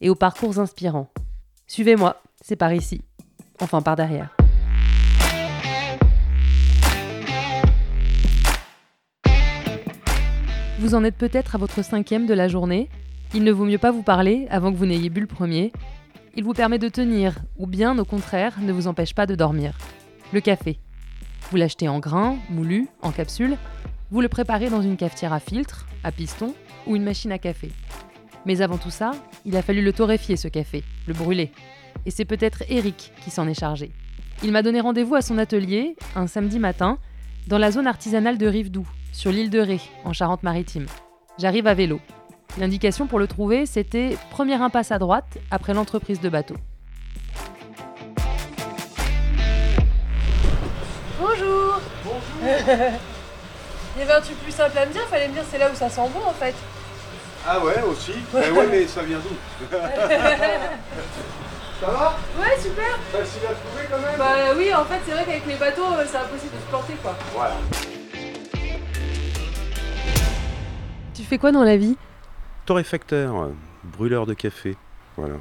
et aux parcours inspirants. Suivez-moi, c'est par ici. Enfin, par derrière. Vous en êtes peut-être à votre cinquième de la journée. Il ne vaut mieux pas vous parler avant que vous n'ayez bu le premier. Il vous permet de tenir, ou bien au contraire, ne vous empêche pas de dormir. Le café. Vous l'achetez en grains, moulu, en capsule. Vous le préparez dans une cafetière à filtre, à piston ou une machine à café. Mais avant tout ça, il a fallu le torréfier ce café, le brûler. Et c'est peut-être Eric qui s'en est chargé. Il m'a donné rendez-vous à son atelier, un samedi matin, dans la zone artisanale de Rivedoux, sur l'île de Ré, en Charente-Maritime. J'arrive à vélo. L'indication pour le trouver, c'était première impasse à droite, après l'entreprise de bateau. Bonjour Bonjour Il y avait un truc plus simple à me dire, fallait me dire c'est là où ça sent bon en fait. Ah ouais, aussi Eh ouais, mais ça vient d'où Ça va Ouais, super Facile à trouver quand même Bah oui, en fait, c'est vrai qu'avec les bateaux, euh, c'est impossible de se planter quoi. Voilà. Tu fais quoi dans la vie? Torréfacteur, euh, brûleur de café. Voilà,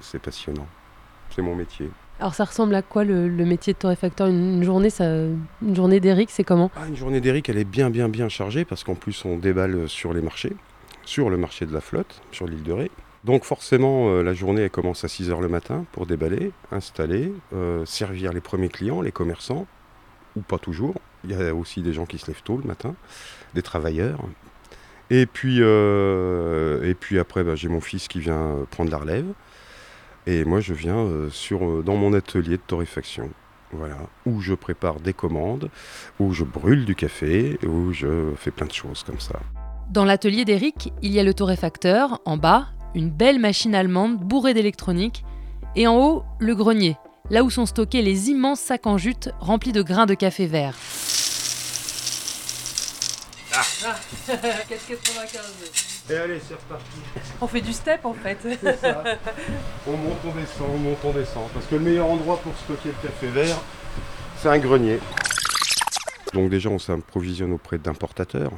c'est passionnant. C'est mon métier. Alors ça ressemble à quoi le, le métier de torréfacteur? Une, une journée, ça, une journée d'Eric, c'est comment? Ah, une journée d'Eric, elle est bien, bien, bien chargée parce qu'en plus, on déballe sur les marchés, sur le marché de la flotte, sur l'île de Ré. Donc forcément, euh, la journée, elle commence à 6h le matin pour déballer, installer, euh, servir les premiers clients, les commerçants, ou pas toujours. Il y a aussi des gens qui se lèvent tôt le matin, des travailleurs. Et puis, euh, et puis après, bah, j'ai mon fils qui vient prendre la relève. Et moi, je viens sur, dans mon atelier de torréfaction. Voilà, où je prépare des commandes, où je brûle du café, où je fais plein de choses comme ça. Dans l'atelier d'Eric, il y a le torréfacteur, en bas, une belle machine allemande bourrée d'électronique, et en haut, le grenier, là où sont stockés les immenses sacs en jute remplis de grains de café vert. 95. Et allez, c'est reparti. On fait du step en fait. C'est ça. on monte, on descend, on monte, on descend. Parce que le meilleur endroit pour stocker le café vert, c'est un grenier. Donc déjà, on s'approvisionne auprès d'importateurs.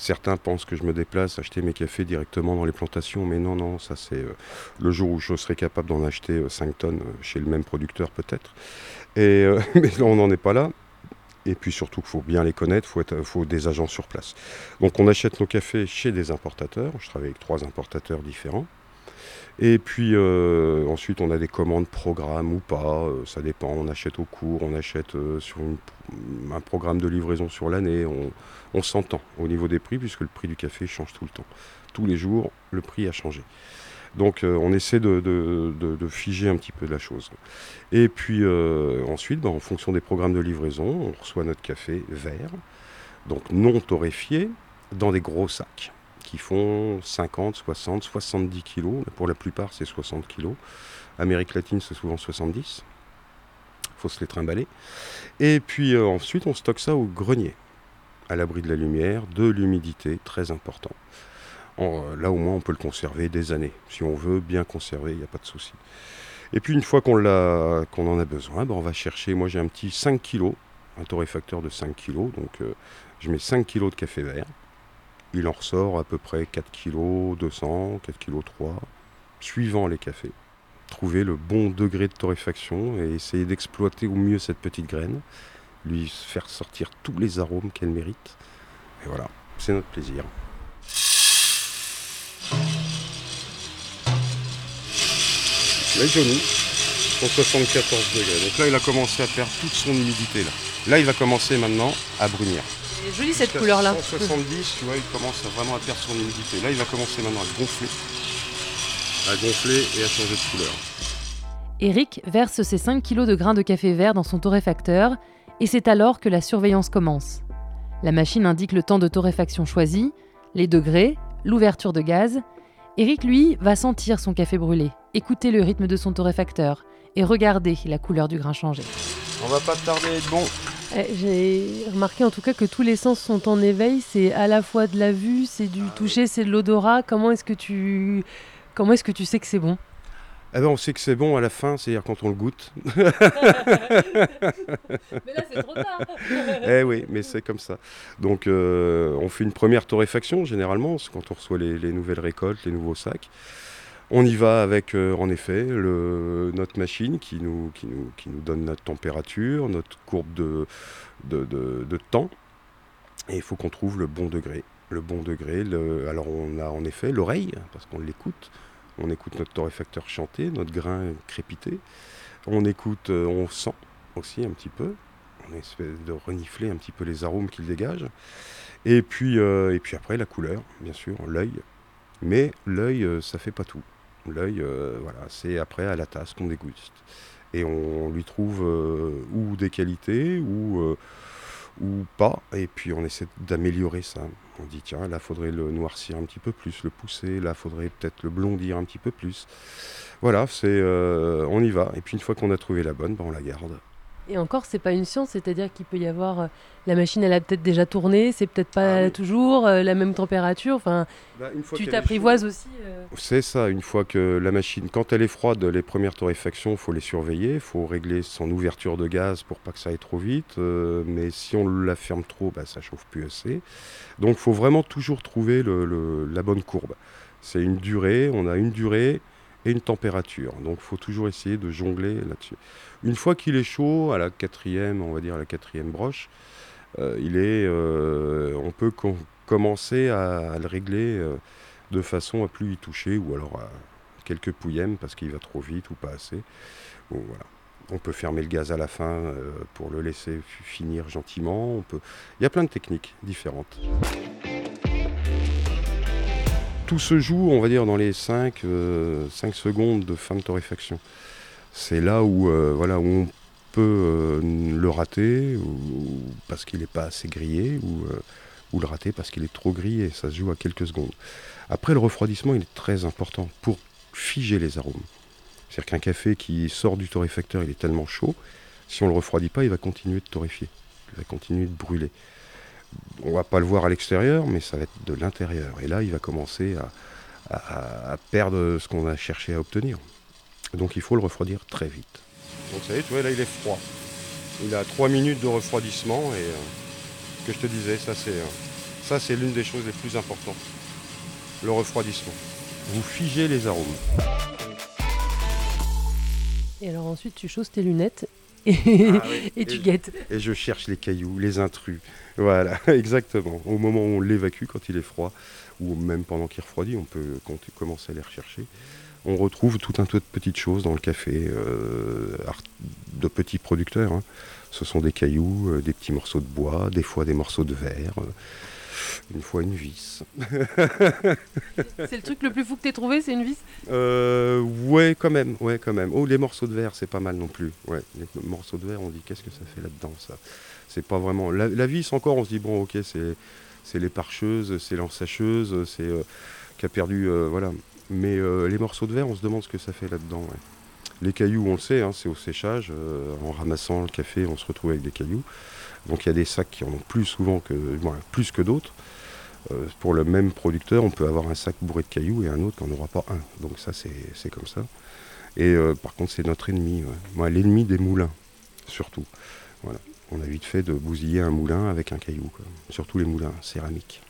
Certains pensent que je me déplace acheter mes cafés directement dans les plantations, mais non, non, ça c'est euh, le jour où je serai capable d'en acheter euh, 5 tonnes euh, chez le même producteur peut-être. Euh, mais là, on n'en est pas là. Et puis surtout qu'il faut bien les connaître, il faut, faut des agents sur place. Donc on achète nos cafés chez des importateurs. Je travaille avec trois importateurs différents. Et puis euh, ensuite on a des commandes programmes ou pas, euh, ça dépend. On achète au cours, on achète euh, sur un programme de livraison sur l'année. On, s'entend au niveau des prix puisque le prix du café change tout le temps. Tous les jours, le prix a changé. Donc on essaie de, figer un petit peu la chose. Et puis ensuite, ben, en fonction des programmes de livraison, on reçoit notre café vert, donc non torréfié, dans des gros sacs qui font 50, 60, 70 kilos. Pour la plupart, c'est 60 kilos. Amérique latine, c'est souvent 70. Il faut se les trimballer. Et puis euh, ensuite, on stocke ça au grenier, à l'abri de la lumière, de l'humidité, très important. Euh, là, au moins, on peut le conserver des années. Si on veut bien conserver, il n'y a pas de souci. Et puis, une fois qu'on en a besoin, ben, on va chercher. Moi, j'ai un petit 5 kilos, un torréfacteur de 5 kilos. Donc, euh, je mets 5 kilos de café vert. Il en ressort à peu près 4 kg 200, 4 kg 3, suivant les cafés. Trouver le bon degré de torréfaction et essayer d'exploiter au mieux cette petite graine, lui faire sortir tous les arômes qu'elle mérite. Et voilà, c'est notre plaisir. Là, Johnny, 174 degrés. Donc là, il a commencé à perdre toute son humidité. Là, là il va commencer maintenant à brunir. C'est joli cette couleur-là. 170, tu vois, il commence à vraiment à perdre son humidité. Là, il va commencer maintenant à gonfler. À gonfler et à changer de couleur. Eric verse ses 5 kilos de grains de café vert dans son torréfacteur et c'est alors que la surveillance commence. La machine indique le temps de torréfaction choisi, les degrés, l'ouverture de gaz. Eric, lui, va sentir son café brûlé Écoutez le rythme de son torréfacteur et regardez la couleur du grain changer. On va pas tarder à être bon. Eh, J'ai remarqué en tout cas que tous les sens sont en éveil. C'est à la fois de la vue, c'est du toucher, c'est de l'odorat. Comment est-ce que tu comment est-ce que tu sais que c'est bon? Eh ben, on sait que c'est bon à la fin, c'est-à-dire quand on le goûte. Mais là c'est trop tard. eh oui, mais c'est comme ça. Donc, euh, on fait une première torréfaction généralement, c'est quand on reçoit les, les nouvelles récoltes, les nouveaux sacs. On y va avec, euh, en effet, notre machine qui nous, donne notre température, notre courbe de, temps. Et il faut qu'on trouve le bon degré. Le bon degré. alors, on a en effet l'oreille, parce qu'on l'écoute. On écoute notre torréfacteur chanter, notre grain crépiter. On écoute, euh, on sent aussi un petit peu. On essaie de renifler un petit peu les arômes qu'il dégage. Et puis, euh, et puis après, la couleur, bien sûr, l'œil. Mais l'œil, ça fait pas tout. L'œil, euh, voilà, c'est après à la tasse qu'on déguste. Et on lui trouve euh, ou des qualités ou, euh, ou pas. Et puis on essaie d'améliorer ça. On dit, tiens, là, faudrait le noircir un petit peu plus, le pousser. Là, faudrait peut-être le blondir un petit peu plus. Voilà, c'est, on y va. Et puis une fois qu'on a trouvé la bonne, ben, on la garde. Et encore, c'est pas une science, c'est-à-dire qu'il peut y avoir euh, la machine, elle a peut-être déjà tourné, c'est peut-être pas Ah oui. toujours euh, la même température. Enfin, Bah, une fois tu t'apprivoises aussi. euh. C'est ça, une fois que la machine, quand elle est froide, les premières torréfactions, il faut les surveiller, il faut régler son ouverture de gaz pour pas que ça aille trop vite, euh, mais si on la ferme trop, bah, ça chauffe plus assez. Donc il faut vraiment toujours trouver le- le- la bonne courbe. C'est une durée, on a une durée une température, donc il faut toujours essayer de jongler là-dessus. Une fois qu'il est chaud, à la quatrième, on va dire la quatrième broche, euh, il est, euh, on peut com- commencer à, à le régler. euh, de façon à plus y toucher ou alors à quelques pouillèmes parce qu'il va trop vite ou pas assez. Voilà. On peut fermer le gaz à la fin pour le laisser finir gentiment. On peut... Il y a plein de techniques différentes. Tout se joue, on va dire, dans les 5, secondes de fin de torréfaction. C'est là où, euh, voilà, où on peut euh, le rater parce qu'il n'est pas assez grillé ou, euh, ou le rater parce qu'il est trop grillé. Ça se joue à quelques secondes. Après, le refroidissement, il est très important pour figer les arômes. C'est-à-dire qu'un café qui sort du torréfacteur, il est tellement chaud, si on ne le refroidit pas, il va continuer de torréfier, il va continuer de brûler. On va pas le voir à l'extérieur, mais ça va être de l'intérieur. Et là, il va commencer à, à- à perdre ce qu'on a cherché à obtenir. Donc il faut le refroidir très vite. Donc ça y est, tu vois, là, il est froid. Il a 3 minutes de refroidissement et euh, que je te disais, ça c'est euh, ça c'est l'une des choses les plus importantes le refroidissement. Vous figez les arômes. Et alors ensuite, tu chausses tes lunettes et, et tu Et- guettes. Et je cherche les cailloux, les intrus. Voilà, exactement. Au moment où on l'évacue, quand il est froid, ou même pendant qu'il refroidit, on peut com- commencer à les rechercher. On retrouve tout un tas de petites choses dans le café, euh, de petits producteurs. hein. Ce sont des cailloux, euh, des petits morceaux de bois, des fois des morceaux de verre, euh, une fois une vis. C'est le truc le plus fou que t'aies trouvé, c'est une vis? Ouais, quand même, ouais, quand même. Oh, les morceaux de verre, c'est pas mal non plus. Ouais, les morceaux de verre, on dit qu'est-ce que ça fait là-dedans, ça? C'est pas vraiment. La, vis encore, on se dit bon, ok, c'est les parcheuses, c'est l'ensacheuses, c'est euh, qui a perdu, euh, voilà. Mais euh, les morceaux de verre, on se demande ce que ça fait là-dedans. Les cailloux, on le sait, hein, c'est au séchage. en ramassant le café, on se retrouve avec des cailloux. Donc il y a des sacs qui en ont plus souvent que, plus que d'autres. Euh, pour le même producteur, on peut avoir un sac bourré de cailloux et un autre qui n'en aura pas un. Donc ça, c'est c'est comme ça. Et euh, par contre, c'est notre ennemi. ouais. L'ennemi des moulins, surtout. Voilà. On a vite fait de bousiller un moulin avec un caillou. quoi. Surtout les moulins céramiques.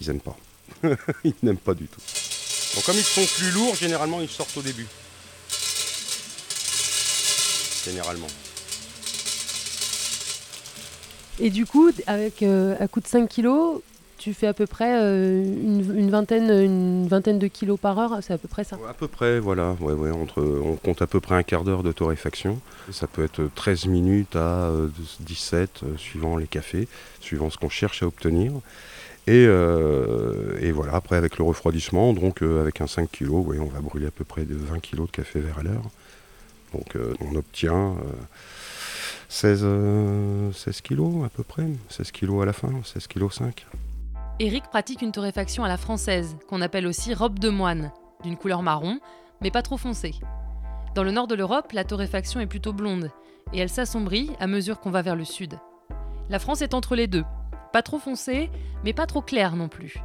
Ils n'aiment pas. ils n'aiment pas du tout. Donc comme ils sont plus lourds, généralement, ils sortent au début. Généralement. Et du coup, avec euh, à coup de 5 kilos, tu fais à peu près euh, une, vingtaine, une vingtaine de kilos par heure, c'est à peu près ça. À peu près, voilà. Ouais, ouais, entre, on compte à peu près un quart d'heure de torréfaction. Ça peut être 13 minutes à euh, 17, euh, suivant les cafés, suivant ce qu'on cherche à obtenir. Et, euh, et voilà, après avec le refroidissement, donc euh, avec un 5 kg, on va brûler à peu près de 20 kg de café vert à l'heure. Donc euh, on obtient euh, 16, euh, 16 kg à peu près, 16 kg à la fin, 16 kg 5. Eric pratique une torréfaction à la française, qu'on appelle aussi robe de moine, d'une couleur marron, mais pas trop foncé. Dans le nord de l'Europe, la torréfaction est plutôt blonde, et elle s'assombrit à mesure qu'on va vers le sud. La France est entre les deux, pas trop foncé, mais pas trop clair non plus.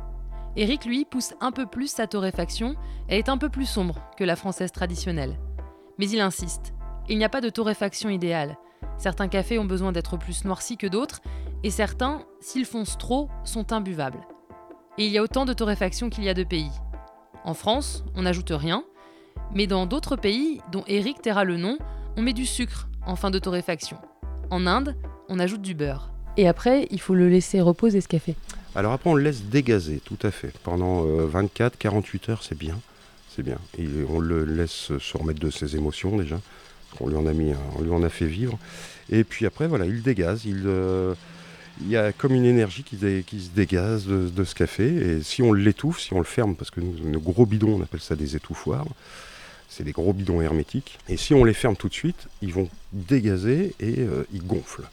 Eric, lui, pousse un peu plus sa torréfaction, elle est un peu plus sombre que la française traditionnelle. Mais il insiste, il n'y a pas de torréfaction idéale. Certains cafés ont besoin d'être plus noircis que d'autres, et certains, s'ils foncent trop, sont imbuvables. Et il y a autant de torréfaction qu'il y a de pays. En France, on n'ajoute rien, mais dans d'autres pays, dont Eric taira le nom, on met du sucre en fin de torréfaction. En Inde, on ajoute du beurre. Et après, il faut le laisser reposer ce café. Alors après, on le laisse dégazer, tout à fait. Pendant 24-48 euh, heures, c'est bien. C'est bien. Et on le laisse se remettre de ses émotions déjà. On lui en a mis, on lui en a fait vivre. Et puis après, voilà, il dégaze. Il, euh, il y a comme une énergie qui, se dégaze de, ce café. Et si on l'étouffe, si on le ferme, parce que nous, nos gros bidons, on appelle ça des étouffoirs, c'est des gros bidons hermétiques. Et si on les ferme tout de suite, ils vont dégazer et euh, ils gonflent.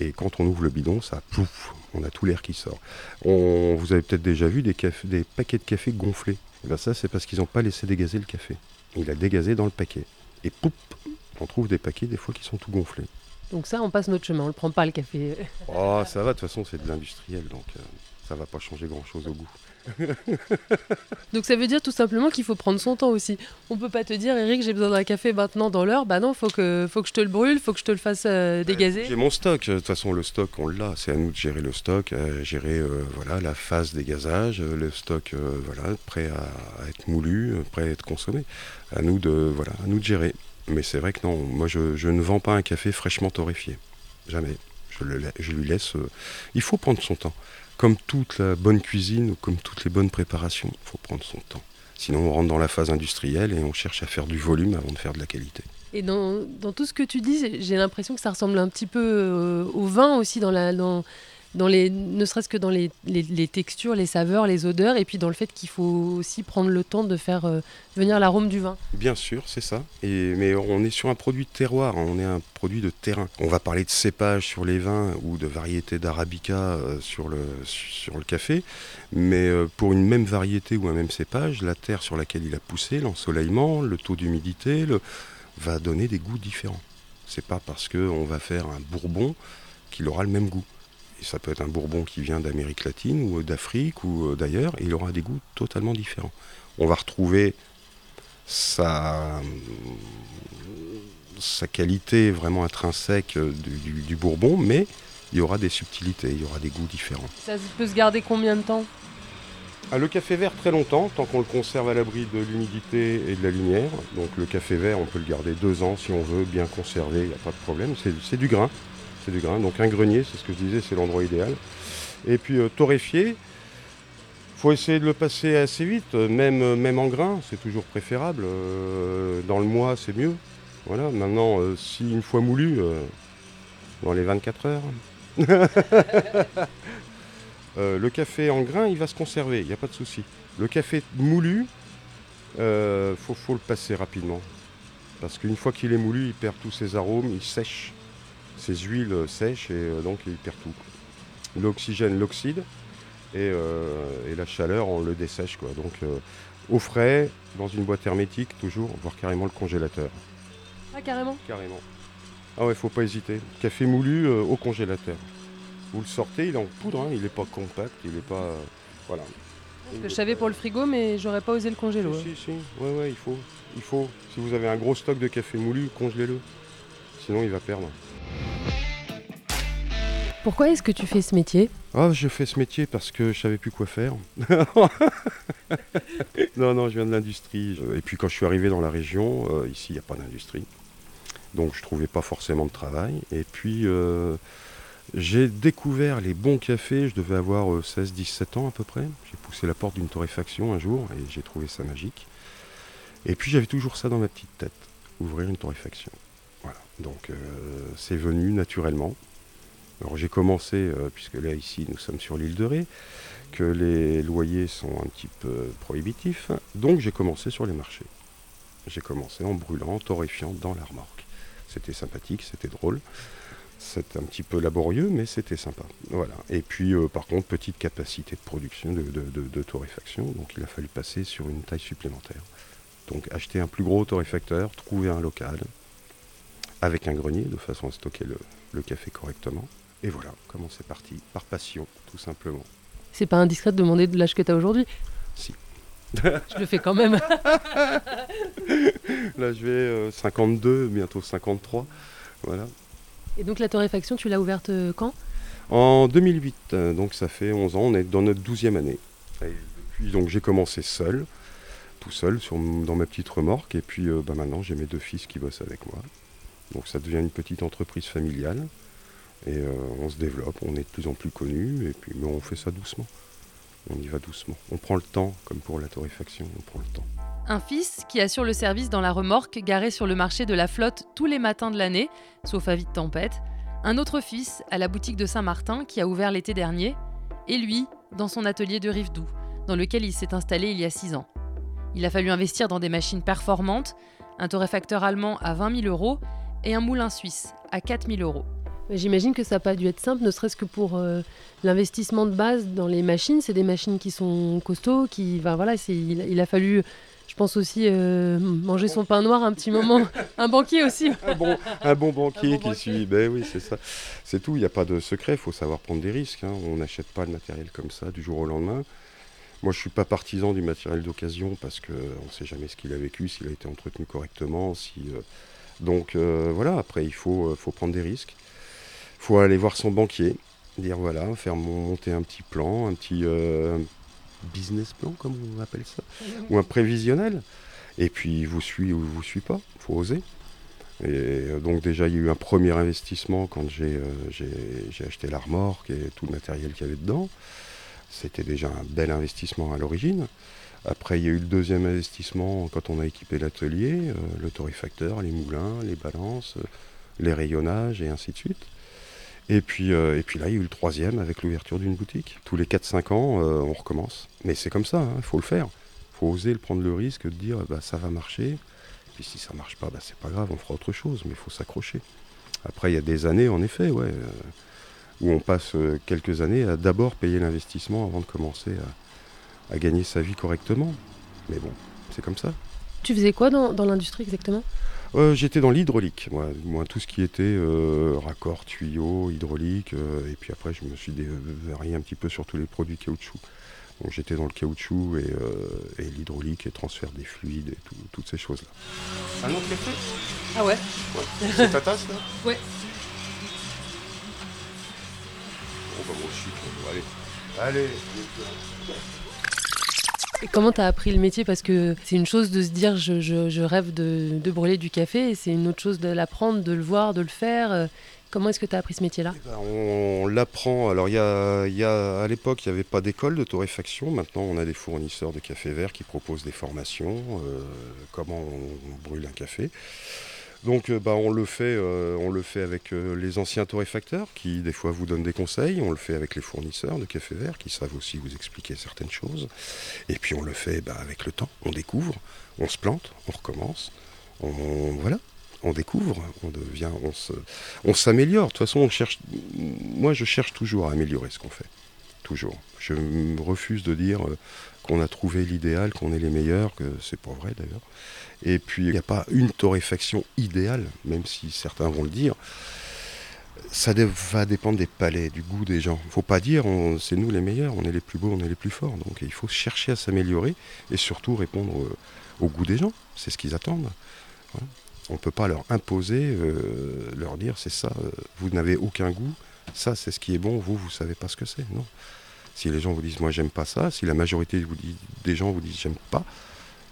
Et quand on ouvre le bidon, ça pouf, on a tout l'air qui sort. On, vous avez peut-être déjà vu des, paquets de café gonflés. Et ben ça, c'est parce qu'ils n'ont pas laissé dégazer le café. Il a dégazé dans le paquet. Et pouf, on trouve des paquets des fois qui sont tout gonflés. Donc ça, on passe notre chemin, on ne prend pas le café. Oh, ça va, de toute façon, c'est de l'industriel, donc euh, ça va pas changer grand-chose au goût. Donc ça veut dire tout simplement qu'il faut prendre son temps aussi. On peut pas te dire, Eric, j'ai besoin d'un café maintenant dans l'heure. Bah non, faut que, faut que je te le brûle, faut que je te le fasse euh, dégazer. J'ai mon stock. De toute façon, le stock, on l'a. C'est à nous de gérer le stock, gérer euh, voilà la phase dégazage, euh, le stock voilà prêt à, être moulu, prêt à être consommé. À nous de voilà, à nous de gérer. Mais c'est vrai que non, moi je, ne vends pas un café fraîchement torréfié. Jamais. Je, le, je lui laisse. il faut prendre son temps comme toute la bonne cuisine ou comme toutes les bonnes préparations, il faut prendre son temps. Sinon, on rentre dans la phase industrielle et on cherche à faire du volume avant de faire de la qualité. Et dans, tout ce que tu dis, j'ai l'impression que ça ressemble un petit peu euh, au vin aussi, dans la, dans, ne serait-ce que dans les, textures, les saveurs, les odeurs, et puis dans le fait qu'il faut aussi prendre le temps de faire euh, venir l'arôme du vin. Bien sûr, c'est ça. Mais on est sur un produit de terroir, hein. on est un produit de terrain. On va parler de cépage sur les vins ou de variété d'arabica euh, sur, le, sur le café, mais euh, pour une même variété ou un même cépage, la terre sur laquelle il a poussé, l'ensoleillement, le taux d'humidité, va donner des goûts différents. C'est pas parce qu'on va faire un bourbon qu'il aura le même goût ça peut être un bourbon qui vient d'Amérique latine ou d'Afrique ou euh, d'ailleurs, il aura des goûts totalement différents. On va retrouver sa, sa qualité vraiment intrinsèque euh, du, bourbon, mais il y aura des subtilités, il y aura des goûts différents. Ça peut se garder combien de temps? Ah, Le café vert très longtemps, tant qu'on le conserve à l'abri de l'humidité et de la lumière. Donc le café vert, on peut le garder deux ans si on veut, bien conservé, il n'y a pas de problème. C'est du grain du grain. Donc un grenier, c'est ce que je disais, c'est l'endroit idéal. Et puis euh, torréfier, faut essayer de le passer assez vite, même, euh, même en grain, c'est toujours préférable. Euh, dans le mois, c'est mieux. Voilà, maintenant, si une fois moulu, dans les 24 heures, le café en grain, il va se conserver, il n'y a pas de souci. Le café moulu, faut, le passer rapidement. Parce qu'une fois qu'il est moulu, il perd tous ses arômes, il sèche ces huiles sèches et euh, donc il perd tout. L'oxygène l'oxyde euh, et, la chaleur on le dessèche quoi. Donc euh, au frais, dans une boîte hermétique toujours, voire carrément le congélateur. Ah carrément Carrément. Ah ouais, faut pas hésiter. Café moulu au congélateur. Vous le sortez, il est en poudre, hein. il n'est pas compact, il n'est pas. voilà. je savais pour le frigo, mais j'aurais pas osé le congélo. Si, si, ouais, ouais, il faut. Il faut. Si vous avez un gros stock de café moulu, congelez-le. Sinon, il va perdre. Pourquoi est-ce que tu fais ce métier ah, Je fais ce métier parce que je savais plus quoi faire. non, non, je viens de l'industrie. Et puis quand je suis arrivé dans la région, euh, ici il n'y a pas d'industrie. Donc je ne trouvais pas forcément de travail. Et puis euh, j'ai découvert les bons cafés, je devais avoir 16-17 euh, ans à peu près. J'ai poussé la porte d'une torréfaction un jour et j'ai trouvé ça magique. Et puis j'avais toujours ça dans ma petite tête, ouvrir une torréfaction. Voilà, donc c'est venu naturellement. Alors j'ai commencé, euh, puisque là ici nous sommes sur l'île de Ré, que les loyers sont un petit peu prohibitifs, donc j'ai commencé sur les marchés. J'ai commencé en brûlant, en torréfiant dans la remorque. C'était sympathique, c'était drôle. C'était un petit peu laborieux, mais c'était sympa. Voilà. Et puis, euh, par contre, petite capacité de production de, torréfaction, donc il a fallu passer sur une taille supplémentaire. Donc acheter un plus gros torréfacteur, trouver un local avec un grenier de façon à stocker le, café correctement. Et voilà comment c'est parti, par passion, tout simplement. C'est pas indiscret de demander de l'âge que tu as aujourd'hui Si. je le fais quand même. Là, je vais 52, euh, bientôt 53. Voilà. Et donc la torréfaction, tu l'as ouverte euh, quand? En 2008, euh, donc ça fait 11 ans, on est dans notre 12e année. Et depuis, donc j'ai commencé seul, tout seul, sur, dans ma petite remorque, et puis bah, maintenant j'ai mes deux fils qui bossent avec moi. Donc ça devient une petite entreprise familiale, et on se développe, on est de plus en plus connu, et puis mais on fait ça doucement. On y va doucement. On prend le temps, comme pour la torréfaction, on prend le temps. Un fils qui assure le service dans la remorque garée sur le marché de la flotte tous les matins de l'année, sauf avis de tempête. Un autre fils à la boutique de Saint-Martin qui a ouvert l'été dernier. Et lui, dans son atelier de Rivedoux, dans lequel il s'est installé il y a six ans. Il a fallu investir dans des machines performantes, un torréfacteur allemand à 20 000 euros et un moulin suisse à 4 000 euros. J'imagine que ça n'a pas dû être simple, ne serait-ce que pour euh, l'investissement de base dans les machines. C'est des machines qui sont costauds, qui, voilà, il, a fallu je pense aussi euh, manger son pain noir un petit moment. un banquier aussi. un, bon, un bon banquier qui suit. Ben oui, c'est ça. C'est tout. Il n'y a pas de secret. Il faut savoir prendre des risques. Hein. On n'achète pas le matériel comme ça du jour au lendemain. Moi, je ne suis pas partisan du matériel d'occasion parce qu'on ne sait jamais ce qu'il a vécu, s'il a été entretenu correctement. Si, euh, Donc voilà, après, il faut, faut prendre des risques. Il faut aller voir son banquier, dire voilà, faire monter un petit plan, un petit, euh, business plan, comme on appelle ça, ou un prévisionnel. Et puis, vous suit ou vous suit pas, il faut oser. Et euh, donc déjà, il y a eu un premier investissement quand euh, j'ai acheté la remorque et tout le matériel qu'il y avait dedans. C'était déjà un bel investissement à l'origine. Après, il y a eu le deuxième investissement quand on a équipé l'atelier, le torréfacteur, les moulins, les balances, les rayonnages et ainsi de suite. Et puis, euh, et puis là, il y a eu le troisième avec l'ouverture d'une boutique. Tous les 4-5 ans, euh, on recommence. Mais c'est comme ça, il hein, faut le faire. Il faut oser le prendre le risque de dire bah, ça va marcher. Puis si ça marche pas, bah, c'est pas grave, on fera autre chose, mais il faut s'accrocher. Après, il y a des années, en effet, euh, où on passe quelques années à d'abord payer l'investissement avant de commencer à, gagner sa vie correctement. Mais bon, c'est comme ça. Tu faisais quoi dans l'industrie exactement? Euh, j'étais dans l'hydraulique, moi, moi, tout ce qui était euh, raccord, tuyaux, hydraulique, euh, et puis après je me suis varié un petit peu sur tous les produits caoutchouc. Donc j'étais dans le caoutchouc et, l'hydraulique et transfert des fluides et toutes ces choses-là. Un autre café? Ah ouais, C'est ta tasse là? Ouais. Bon bah moi aussi, allez. Allez comment tu as appris le métier? Parce que c'est une chose de se dire je, rêve de, brûler du café, et c'est une autre chose de l'apprendre, de le voir, de le faire. Comment est-ce que tu as appris ce métier-là? Eh ben, On, l'apprend. Alors, à l'époque, il n'y avait pas d'école de torréfaction. Maintenant, on a des fournisseurs de café vert qui proposent des formations, euh, comment on, brûle un café. Donc euh, bah, on, le fait, euh, on le fait avec euh, les anciens torréfacteurs qui des fois vous donnent des conseils, on le fait avec les fournisseurs de café vert qui savent aussi vous expliquer certaines choses. Et puis on le fait bah, avec le temps, on découvre, on se plante, on recommence, on, voilà, on découvre, on devient, on s'améliore. De toute façon, on cherche, moi je cherche toujours à améliorer ce qu'on fait. Toujours. Je refuse de dire qu'on a trouvé l'idéal, qu'on est les meilleurs, que c'est pas vrai d'ailleurs. Et puis il n'y a pas une torréfaction idéale, même si certains vont le dire. Ça va dépendre des palais, du goût des gens. Il ne faut pas dire c'est nous les meilleurs, on est les plus beaux, on est les plus forts. Donc il faut chercher à s'améliorer et surtout répondre au goût des gens. C'est ce qu'ils attendent. On ne peut pas leur imposer, euh, leur dire c'est ça, euh, vous n'avez aucun goût, ça c'est ce qui est bon, vous, vous ne savez pas ce que c'est. Non. Si les gens vous disent moi j'aime pas ça, si la majorité des gens vous disent j'aime pas,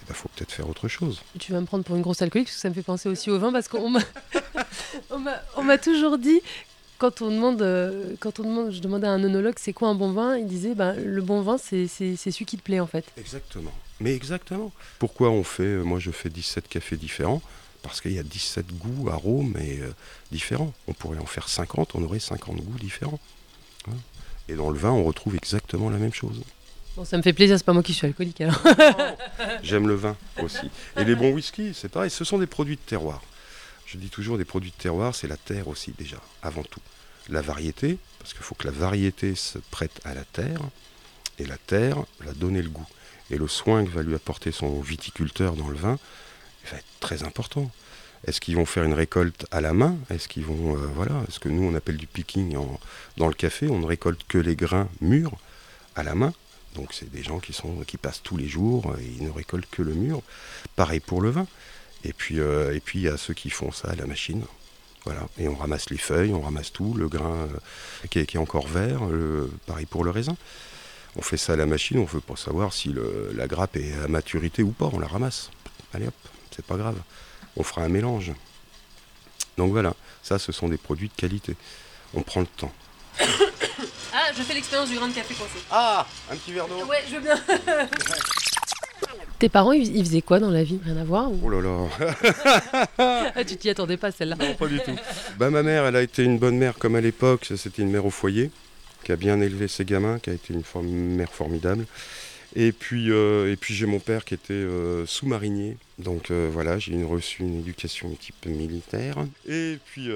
il bah, faut peut-être faire autre chose. Tu vas me prendre pour une grosse alcoolique, parce que ça me fait penser aussi au vin, parce qu'on m'a, on m'a, toujours dit, quand on demande, euh, quand on demande, je demandais à un onologue c'est quoi un bon vin, il disait bah, le bon vin c'est, celui qui te plaît en fait. Exactement. Mais exactement. Pourquoi on fait, euh, moi je fais 17 cafés différents? Parce qu'il y a 17 goûts, arômes et, euh, différents. On pourrait en faire 50, on aurait 50 goûts différents. Hein. et dans le vin, on retrouve exactement la même chose. Bon, ça me fait plaisir, c'est pas moi qui suis alcoolique alors. J'aime le vin aussi. Et les bons whisky, c'est pareil, ce sont des produits de terroir. Je dis toujours des produits de terroir, c'est la terre aussi déjà, avant tout. La variété, parce qu'il faut que la variété se prête à la terre, et la terre va donner le goût. et le soin que va lui apporter son viticulteur dans le vin va être très important. Est-ce qu'ils vont faire une récolte à la main? Est-ce qu'ils vont, euh, voilà, ce que nous on appelle du picking dans le café, on ne récolte que les grains mûrs à la main? Donc c'est des gens qui, sont, qui passent tous les jours, et ils ne récoltent que le mûr. Pareil pour le vin. Et puis, euh, et puis il y a ceux qui font ça à la machine. Voilà. Et on ramasse les feuilles, on ramasse tout, le grain euh, qui, est, encore vert, pareil pour le raisin. On fait ça à la machine, on veut pas savoir si la grappe est à maturité ou pas, on la ramasse. Allez hop, c'est pas grave. On fera un mélange. Donc voilà, ça ce sont des produits de qualité. On prend le temps. Ah, je fais l'expérience du grain de café coincé. Ah, un petit verre d'eau Ouais, je veux bien. Tes parents, ils faisaient quoi dans la vie? Rien à voir Oh là là ah, Tu t'y attendais pas celle-là Non, pas du tout. Bah, ma mère, elle a été une bonne mère comme à l'époque. C'était une mère au foyer qui a bien élevé ses gamins, qui a été une mère formidable. Et puis, euh, et puis j'ai mon père qui était euh, sous-marinier. Donc euh, voilà, j'ai reçu une éducation type militaire. Et puis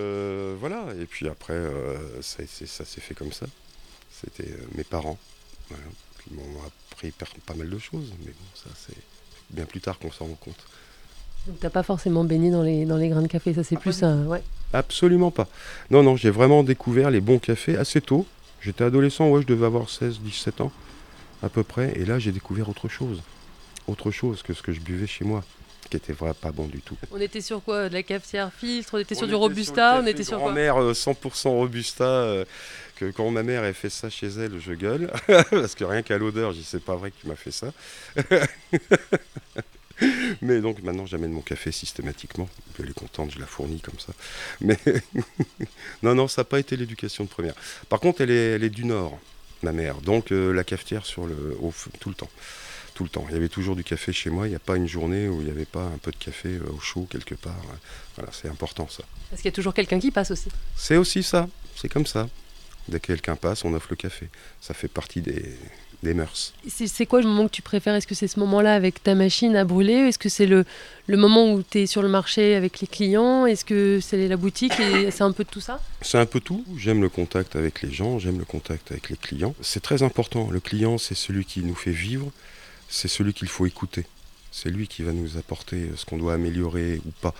voilà, et puis après, ça, ça s'est fait comme ça. C'était mes parents voilà, qui m'ont appris pas mal de choses. Mais bon, ça c'est bien plus tard qu'on s'en rend compte. Donc t'as pas forcément baigné dans les, dans les grains de café, ça c'est ah, plus un... Ouais. Absolument pas. Non, non, j'ai vraiment découvert les bons cafés assez tôt. J'étais adolescent, ouais, je devais avoir 16, 17 ans à peu près. Et là, j'ai découvert autre chose. Autre chose que ce que je buvais chez moi, qui était vraiment pas bon du tout. On était sur quoi? De la cafetière filtre? On était sur du Robusta? On était sur quoi? mère 100% euh, Robusta. Euh, que quand ma mère a fait ça chez elle, je gueule. parce que rien qu'à l'odeur, je dis c'est pas vrai que tu m'as fait ça. Mais donc maintenant j'amène mon café systématiquement. Elle est contente, je la fournis comme ça. Mais non, non, ça n'a pas été l'éducation de première. Par contre, elle est, elle est du Nord ma mère. Donc euh, la cafetière sur le, au, tout le temps. Tout le temps. Il y avait toujours du café chez moi. Il n'y a pas une journée où il n'y avait pas un peu de café euh, au chaud quelque part. Voilà, c'est important ça. Parce qu'il y a toujours quelqu'un qui passe aussi. C'est aussi ça. C'est comme ça. Dès que quelqu'un passe, on offre le café. Ça fait partie des, des mœurs. C'est quoi le moment que tu préfères? Est-ce que c'est ce moment-là avec ta machine à brûler Est-ce que c'est le, le moment où tu es sur le marché avec les clients? Est-ce que c'est la boutique et c'est un peu de tout ça? C'est un peu tout. J'aime le contact avec les gens, j'aime le contact avec les clients. C'est très important. Le client, c'est celui qui nous fait vivre, c'est celui qu'il faut écouter. C'est lui qui va nous apporter ce qu'on doit améliorer ou pas.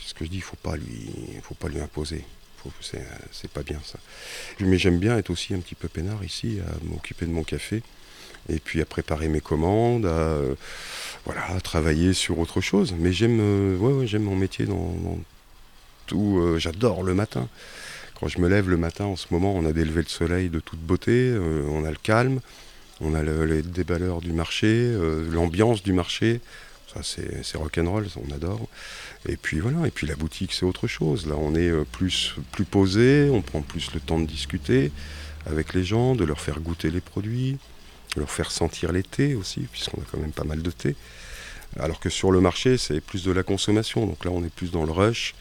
C'est ce que je dis, il ne faut, pas lui, faut pas lui imposer. C'est pas bien ça. Mais j'aime bien être aussi un petit peu peinard ici, à m'occuper de mon café et puis à préparer mes commandes, à, euh, voilà, travailler sur autre chose. Mais j'aime euh, mon métier dans, tout. Euh, j'adore le matin. Quand je me lève le matin, en ce moment, on a des levées de soleil de toute beauté, on a le calme, on a les déballeurs du marché, l'ambiance du marché. Ça, c'est rock'n'roll, on adore. Et puis voilà, et puis la boutique, c'est autre chose. Là, on est plus, plus posé, on prend plus le temps de discuter avec les gens, de leur faire goûter les produits leur faire sentir les thés aussi, puisqu'on a quand même pas mal de thé. Alors que sur le marché, c'est plus de la consommation. Donc là, on est plus dans le rush.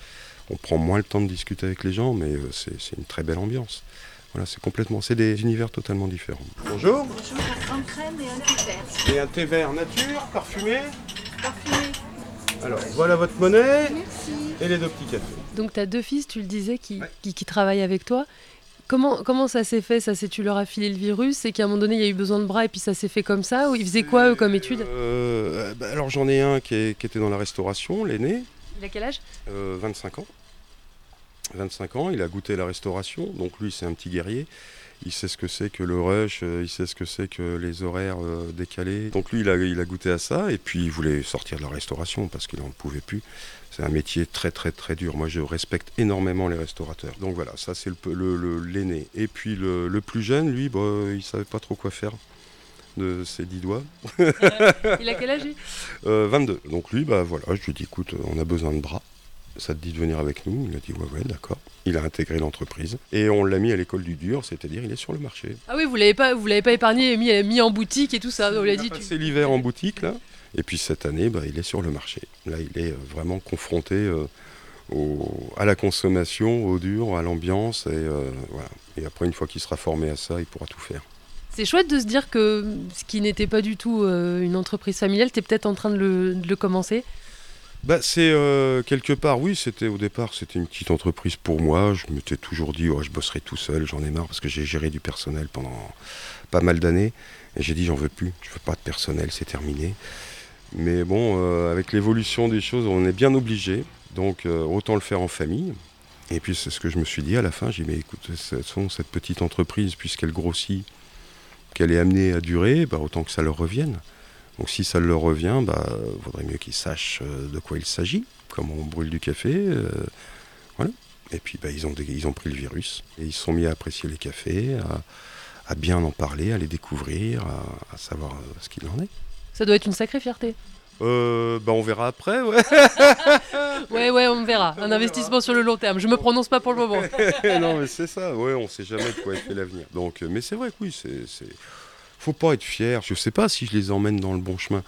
On prend moins le temps de discuter avec les gens, mais euh, c'est une très belle ambiance. Voilà, c'est complètement, c'est des univers totalement différents. Bonjour. Bonjour, un crème et un thé vert. Et un thé vert nature, parfumé? Parfumé. Alors, voilà votre monnaie. Merci. Et les deux petits cafés. Donc, tu as deux fils, tu le disais, qui, qui travaillent avec toi. Comment, comment ça s'est fait? Ça, c'est tu leur as filé le virus C'est qu'à un moment donné, il y a eu besoin de bras et puis ça s'est fait comme ça? Ou ils faisaient quoi, eux, comme études? Euh, bah, Alors, j'en ai un qui, était dans la restauration, l'aîné. Il a quel âge? 25 euh, ans. 25 ans, il a goûté la restauration, donc lui, c'est un petit guerrier. Il sait ce que c'est que le rush, euh, il sait ce que c'est que les horaires décalés. Donc lui, il a, il a goûté à ça et puis il voulait sortir de la restauration parce qu'il n'en pouvait plus. C'est un métier très très très dur. Moi je respecte énormément les restaurateurs. Donc voilà, ça c'est le, l'aîné. Et puis le, plus jeune, lui, bah, il savait pas trop quoi faire de ses dix doigts. il a quel âge 22. Euh, Donc lui, bah voilà, je lui dis écoute, on a besoin de bras. Ça te dit de venir avec nous Il a dit ouais ouais d'accord. Il a intégré l'entreprise et on l'a mis à l'école du dur, c'est-à-dire il est sur le marché. Ah oui, vous l'avez pas, vous l'avez pas épargné et mis, mis en boutique et tout ça. On l'a dit. C'est l'hiver en boutique là. Et puis cette année, bah, il est sur le marché. Là, il est euh, vraiment confronté euh, à la consommation, au dur, à l'ambiance. Et, euh, et après, une fois qu'il sera formé à ça, il pourra tout faire. C'est chouette de se dire que ce qui n'était pas du tout une entreprise familiale, tu es peut-être en train de le, commencer. Bah, c'est euh, quelque part, oui, c'était au départ, c'était une petite entreprise pour moi. Je m'étais toujours dit, oh, je bosserai tout seul, j'en ai marre parce que j'ai géré du personnel pendant pas mal d'années. J'ai dit, j'en veux plus, je veux pas de personnel, c'est terminé. Mais bon, euh, avec l'évolution des choses, on est bien obligé. Donc, euh, autant le faire en famille. Et puis, c'est ce que je me suis dit à la fin. J'ai dit, mais écoute, cette petite entreprise, puisqu'elle grossit, qu'elle est amenée à durer, bah, autant que ça leur revienne. Donc si ça leur revient, bah, vaudrait mieux qu'ils sachent euh, de quoi il s'agit, comment on brûle du café. euh, voilà. Et puis bah, ils, ont des- ils ont pris le virus et ils se sont mis à apprécier les cafés, à, à bien en parler, à les découvrir, à, à savoir euh, ce qu'il en est. Ça doit être une sacrée fierté. Euh, bah, on verra après, ouais. Ouais, ouais, on verra. Un investissement sur le long terme. Je me prononce pas pour le moment. non, mais c'est ça, ouais, on sait jamais de quoi est fait l'avenir. Donc, mais c'est vrai que oui, c'est, c'est- faut pas être fier. Je sais pas si je les emmène dans le bon chemin,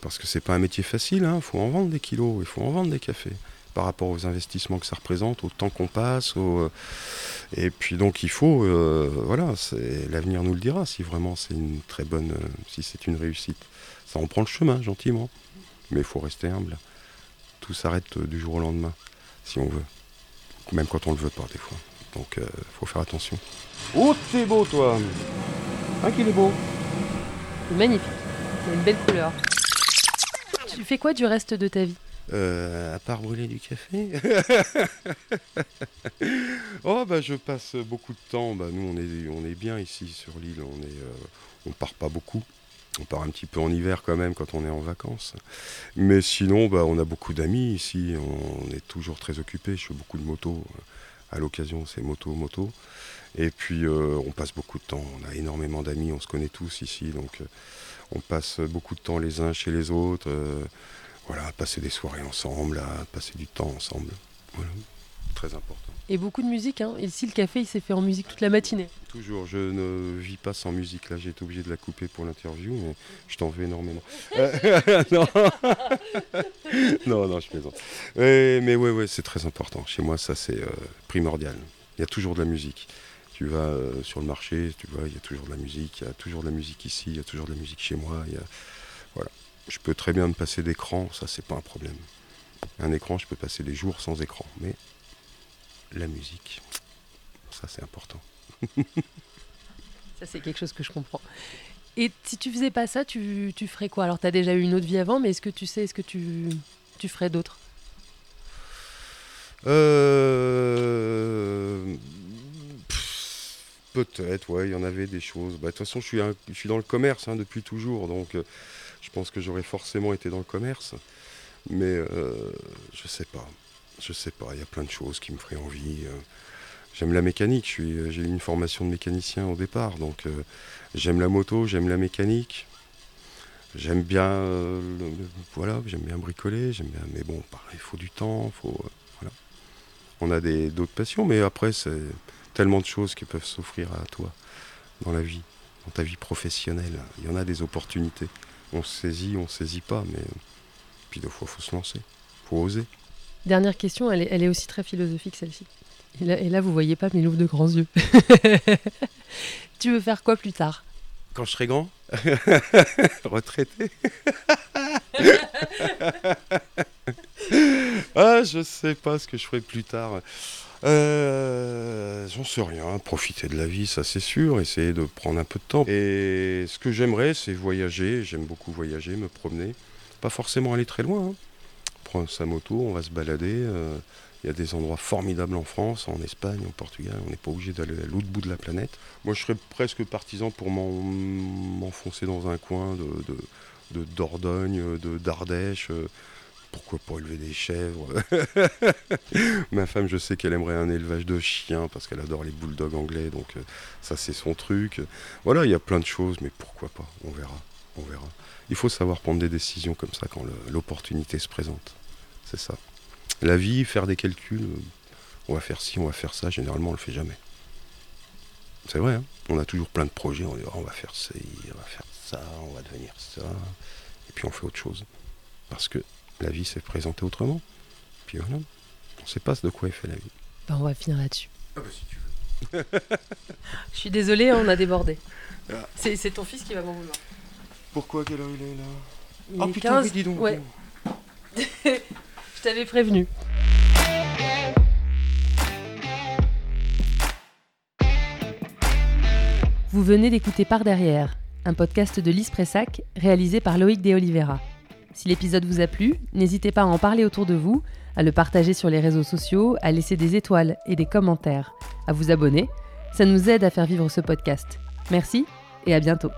parce que c'est pas un métier facile. Il faut en vendre des kilos, il faut en vendre des cafés par rapport aux investissements que ça représente, au temps qu'on passe, au, euh, et puis donc il faut, euh, voilà, l'avenir nous le dira si vraiment c'est une très bonne, euh, si c'est une réussite. Ça en prend le chemin gentiment, mais il faut rester humble. Tout s'arrête euh, du jour au lendemain, si on veut même quand on le veut pas des fois. Donc euh, faut faire attention. Oh t'es beau toi? Ah qu'il est beau Magnifique. Il a une belle couleur. Tu fais quoi du reste de ta vie? Euh, à part brûler du café Oh bah je passe beaucoup de temps, bah, nous on est, on est bien ici sur l'île, on est, euh, on part pas beaucoup. On part un petit peu en hiver quand même quand on est en vacances. Mais sinon, bah, on a beaucoup d'amis ici, on est toujours très occupés. Je fais beaucoup de motos. À l'occasion, c'est moto, moto. Et puis, euh, on passe beaucoup de temps. On a énormément d'amis, on se connaît tous ici. Donc, euh, on passe beaucoup de temps les uns chez les autres. euh, voilà, passer des soirées ensemble, à passer du temps ensemble. Très important. Et beaucoup de musique. Hein. Ici, le café, il s'est fait en musique toute la matinée. Toujours, je ne vis pas sans musique. Là, j'ai été obligé de la couper pour l'interview, mais je t'en veux énormément. Euh, non. non, non, je plaisante. Mais ouais, ouais, c'est très important. Chez moi, ça, c'est euh, primordial. Il y a toujours de la musique. Tu vas euh, sur le marché, tu vois, il y a toujours de la musique. Il y a toujours de la musique ici, il y a toujours de la musique chez moi. il y a- Voilà. Je peux très bien me passer d'écran, ça, c'est pas un problème. Un écran, je peux passer des jours sans écran, mais la musique, ça, c'est important. Ça, c'est quelque chose que je comprends. Et si tu faisais pas ça, tu, tu ferais quoi? Alors, tu as déjà eu une autre vie avant, mais est-ce que tu sais, est-ce que tu, tu ferais d'autres? Euh... Peut-être, ouais, il y en avait des choses. Bah, De toute façon, je suis, un- je suis dans le commerce hein, depuis toujours, donc euh, je pense que j'aurais forcément été dans le commerce. Mais euh, je sais pas. Je sais pas, il y a plein de choses qui me feraient envie. euh. J'aime la mécanique, euh, j'ai eu une formation de mécanicien au départ, donc euh, j'aime la moto, j'aime la mécanique. J'aime bien, voilà, j'aime bien bricoler, j'aime bien, mais bon, pareil, il faut du temps, faut, voilà. On a d'autres passions, mais après c'est tellement de choses qui peuvent s'offrir à toi dans la vie, dans ta vie professionnelle. Il y en a des opportunités. On saisit, on saisit pas, mais puis des fois faut se lancer, faut oser. Dernière question, elle est, elle est aussi très philosophique, celle-ci. Et là, et là, vous voyez pas, mais il ouvre de grands yeux. tu veux faire quoi plus tard? Quand je serai grand, retraité? ah, je sais pas ce que je ferai plus tard. Euh, J'en sais rien. Profiter de la vie, ça c'est sûr. Essayer de prendre un peu de temps. Et ce que j'aimerais, c'est voyager. J'aime beaucoup voyager, me promener. Pas forcément aller très loin. hein. Prendre sa moto, on va se balader. euh, Il y a des endroits formidables en France, en Espagne, au Portugal. On n'est pas obligé d'aller à l'autre bout de la planète. Moi, je serais presque partisan pour m'en- m'enfoncer dans un coin de, de, de Dordogne, de d'Ardèche. euh, Pourquoi pas élever des chèvres Ma femme, je sais qu'elle aimerait un élevage de chiens parce qu'elle adore les bulldogs anglais, donc euh, ça c'est son truc. Voilà, il y a plein de choses, mais pourquoi pas On verra, on verra. Il faut savoir prendre des décisions comme ça quand l'opportunité se présente. C'est ça. La vie, faire des calculs, euh, on va faire ci, on va faire ça, généralement on le fait jamais. C'est vrai, hein on a toujours plein de projets, on dit Ah, on va faire ci, on va faire ça, on va devenir ça, et puis on fait autre chose. Parce que la vie s'est présentée autrement. Puis voilà, on ne sait pas de quoi est fait la vie. Ben, On va finir là-dessus. Ah bah si tu veux. Je suis désolée, on a débordé. Ah. C'est c'est ton fils qui va m'en vouloir. Pourquoi quelle heure il est là Il Ah est putain, 15. oui, dis donc. Ouais. Je t'avais prévenu. Vous venez d'écouter Par derrière, un podcast de Lise Pressac réalisé par Loïc De Oliveira. Si l'épisode vous a plu, n'hésitez pas à en parler autour de vous, à le partager sur les réseaux sociaux, à laisser des étoiles et des commentaires, à vous abonner. Ça nous aide à faire vivre ce podcast. Merci et à bientôt.